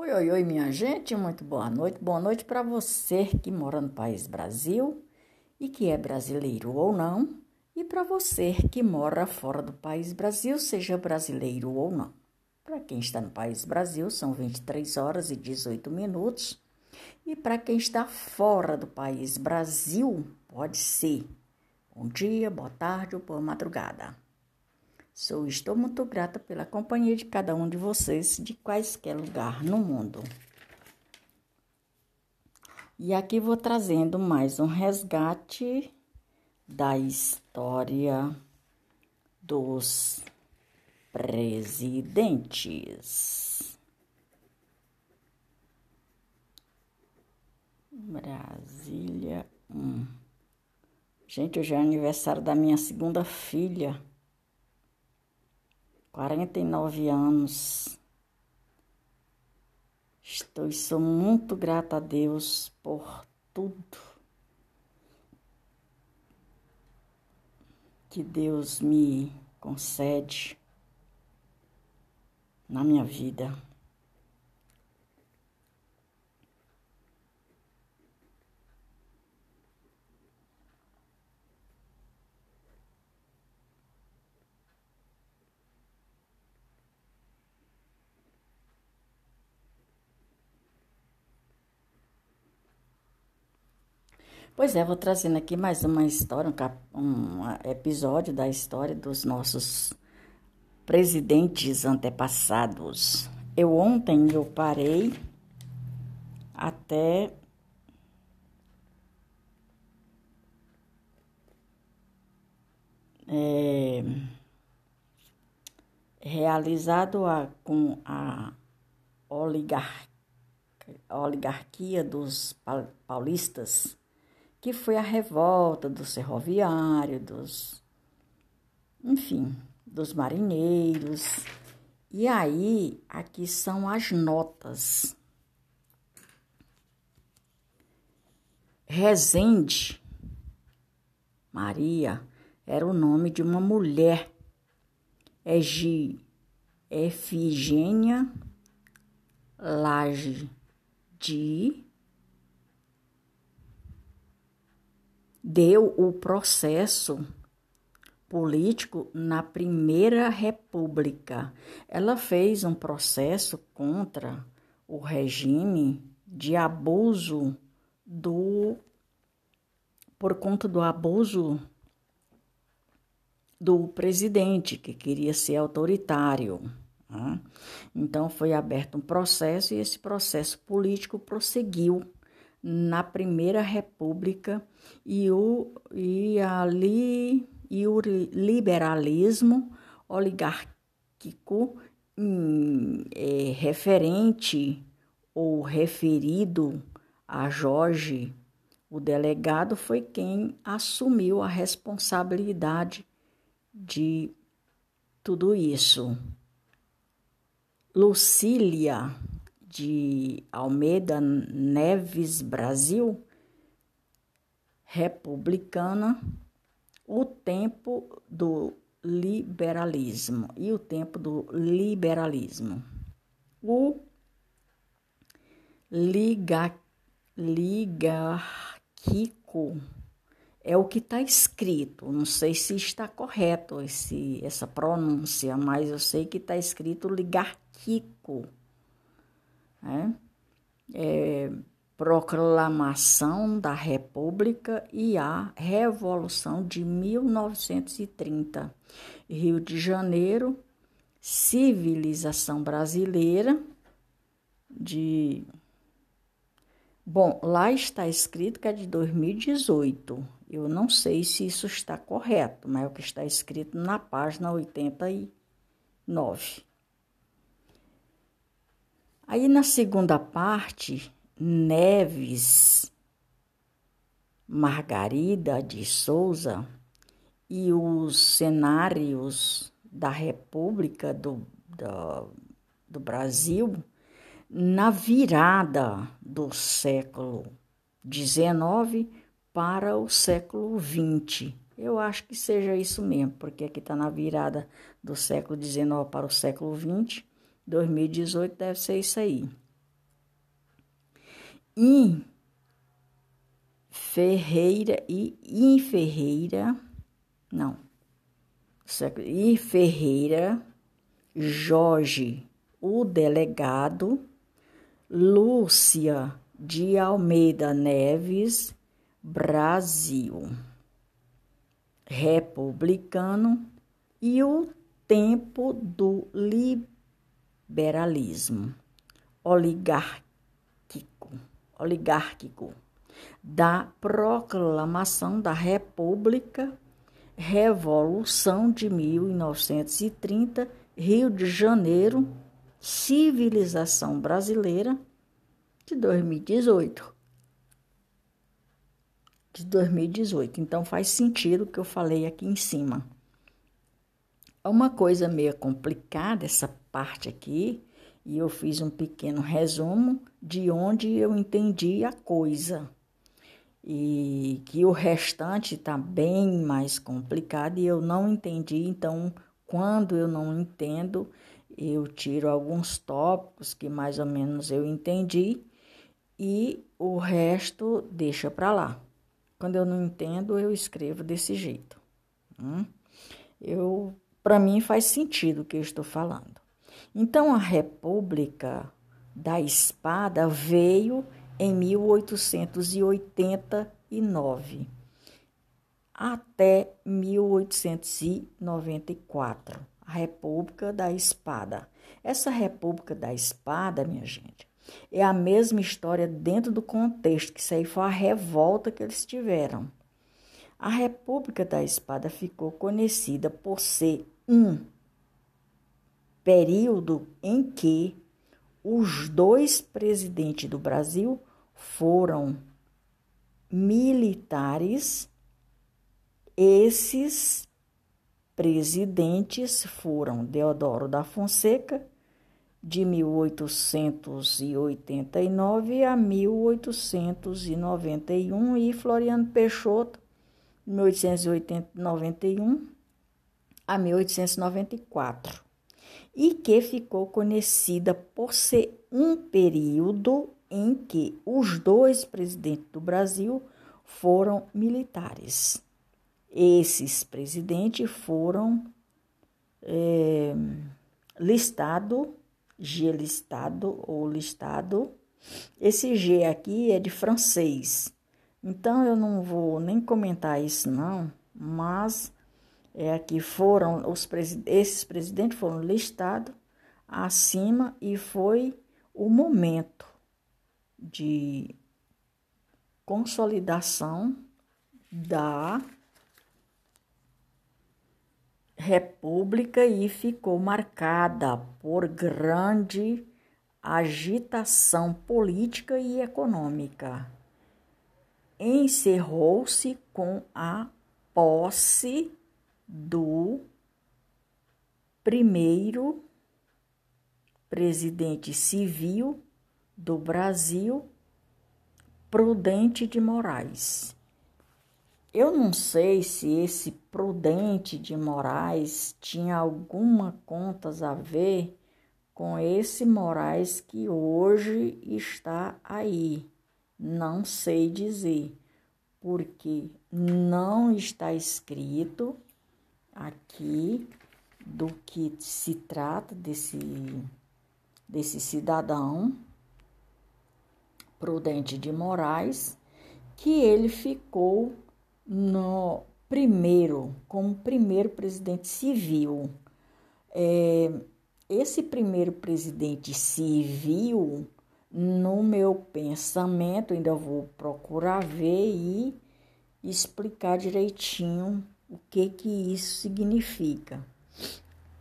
Oi, oi, oi, minha gente, muito boa noite. Boa noite para você que mora no país Brasil e que é brasileiro ou não, e para você que mora fora do país Brasil, seja brasileiro ou não. Para quem está no país Brasil, são 23 horas e 18 minutos, e para quem está fora do país Brasil, pode ser bom dia, boa tarde ou boa madrugada. Sou estou muito grata pela companhia de cada um de vocês de quaisquer lugar no mundo. E aqui vou trazendo mais um resgate da história dos presidentes. Brasília 1. Gente, hoje é aniversário da minha segunda filha. 49 anos. Estou e sou muito grata a Deus por tudo que Deus me concede na minha vida. Pois é, vou trazendo aqui mais uma história, um, um episódio da história dos nossos presidentes antepassados. Eu ontem eu parei até é, realizado a, com a oligarquia, oligarquia dos paulistas que foi a revolta do ferroviário, dos, enfim, dos marinheiros. E aí, aqui são as notas. Rezende Maria era o nome de uma mulher, Egi, Efigênia Laje de deu o processo político na Primeira República. Ela fez um processo contra o regime de abuso do por conta do abuso do presidente que queria ser autoritário. Né? Então foi aberto um processo e esse processo político prosseguiu na Primeira República e o, e ali, e o liberalismo oligárquico hum, é, referente ou referido a Jorge, o delegado, foi quem assumiu a responsabilidade de tudo isso. Lucília de Almeida Neves Brasil, republicana, o tempo do liberalismo e o tempo do liberalismo. O liga, ligarquico é o que está escrito. Não sei se está correto esse, essa pronúncia, mas eu sei que está escrito ligarquico né? É, proclamação da República e a Revolução de 1930. Rio de Janeiro, civilização brasileira de Bom, lá está escrito que é de 2018. Eu não sei se isso está correto, mas é o que está escrito na página 89. Aí na segunda parte, Neves, Margarida de Souza e os cenários da República do, do, do Brasil na virada do século XIX para o século XX. Eu acho que seja isso mesmo, porque aqui está na virada do século XIX para o século XX 2018 deve ser isso aí. In Ferreira e In Ferreira, não, I. Ferreira, Jorge, o delegado, Lúcia de Almeida Neves, Brasil, republicano e o tempo do liberalismo oligárquico, oligárquico da proclamação da República, Revolução de 1930, Rio de Janeiro, Civilização Brasileira, de 2018. De 2018. Então faz sentido o que eu falei aqui em cima. É uma coisa meio complicada essa parte aqui, e eu fiz um pequeno resumo de onde eu entendi a coisa. E que o restante está bem mais complicado e eu não entendi, então quando eu não entendo, eu tiro alguns tópicos que mais ou menos eu entendi e o resto deixa para lá. Quando eu não entendo, eu escrevo desse jeito. Hum? Eu, para mim faz sentido o que eu estou falando. Então a República da Espada veio em 1889 até 1894, a República da Espada. Essa República da Espada, minha gente, é a mesma história dentro do contexto, que isso aí foi a revolta que eles tiveram. A República da Espada ficou conhecida por ser um período em que os dois presidentes do Brasil foram militares. Esses presidentes foram Deodoro da Fonseca de 1889 a 1891 e Floriano Peixoto, de 1891 a 1894, e que ficou conhecida por ser um período em que os dois presidentes do Brasil foram militares. Esses presidentes foram é, listados G listado ou listado. Esse G aqui é de francês, então eu não vou nem comentar isso não, mas é que foram os esses presidentes foram listados acima e foi o momento de consolidação da república e ficou marcada por grande agitação política e econômica. Encerrou-se com a posse do primeiro presidente civil do Brasil, Prudente de Moraes. Eu não sei se esse Prudente de Moraes tinha alguma contas a ver com esse Moraes que hoje está aí. Não sei dizer, porque não está escrito aqui do que se trata desse, desse cidadão Prudente de Moraes, que ele ficou no primeiro, como primeiro presidente civil. É, esse primeiro presidente civil, no meu pensamento, ainda vou procurar ver e explicar direitinho o que que isso significa.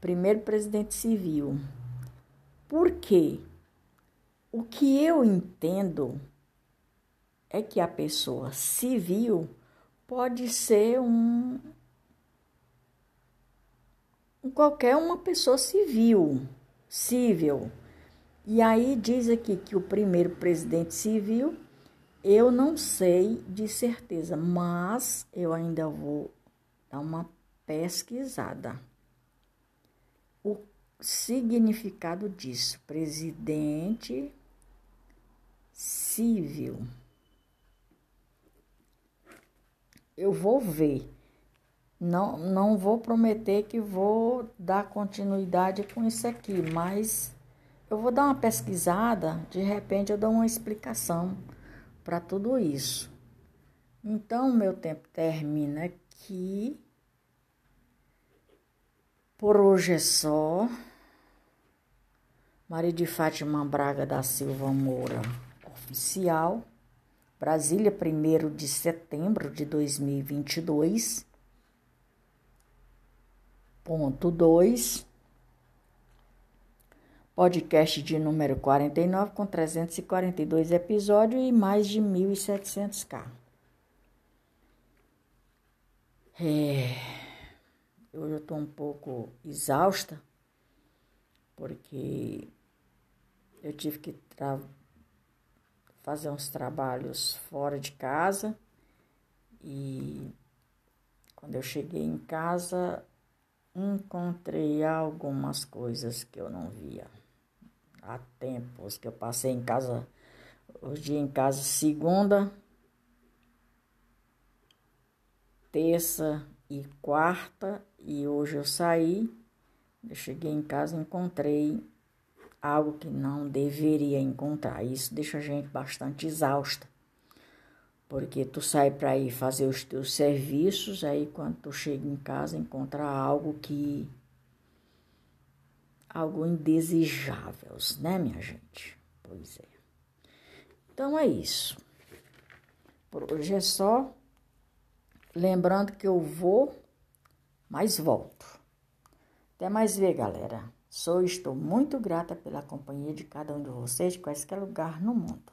Primeiro presidente civil. Por quê? O que eu entendo é que a pessoa civil pode ser um, qualquer uma pessoa civil, civil. E aí diz aqui que o primeiro presidente civil, eu não sei de certeza, mas eu ainda vou dar uma pesquisada. O significado disso, presidente civil eu vou ver. Não, não vou prometer que vou dar continuidade com isso aqui, mas eu vou dar uma pesquisada, de repente eu dou uma explicação para tudo isso. Então, meu tempo termina aqui. Por hoje é só. Maria de Fátima Braga da Silva Moura, oficial. Brasília, 1 de setembro de 2022. Ponto 2. Podcast de número 49, com 342 episódios e mais de 1.700k. É, hoje eu estou um pouco exausta, porque eu tive que fazer uns trabalhos fora de casa e quando eu cheguei em casa encontrei algumas coisas que eu não via. Há tempos que eu passei em casa hoje em casa segunda terça e quarta e hoje eu saí. Eu cheguei em casa e encontrei algo que não deveria encontrar. Isso deixa a gente bastante exausta. Porque tu sai para ir fazer os teus serviços, aí quando tu chega em casa encontra algo que algo indesejável, né, minha gente? Pois é. Então é isso. Por hoje é só. Lembrando que eu vou, mas volto. Até mais ver, galera. Sou e estou muito grata pela companhia de cada um de vocês de qualquer lugar no mundo.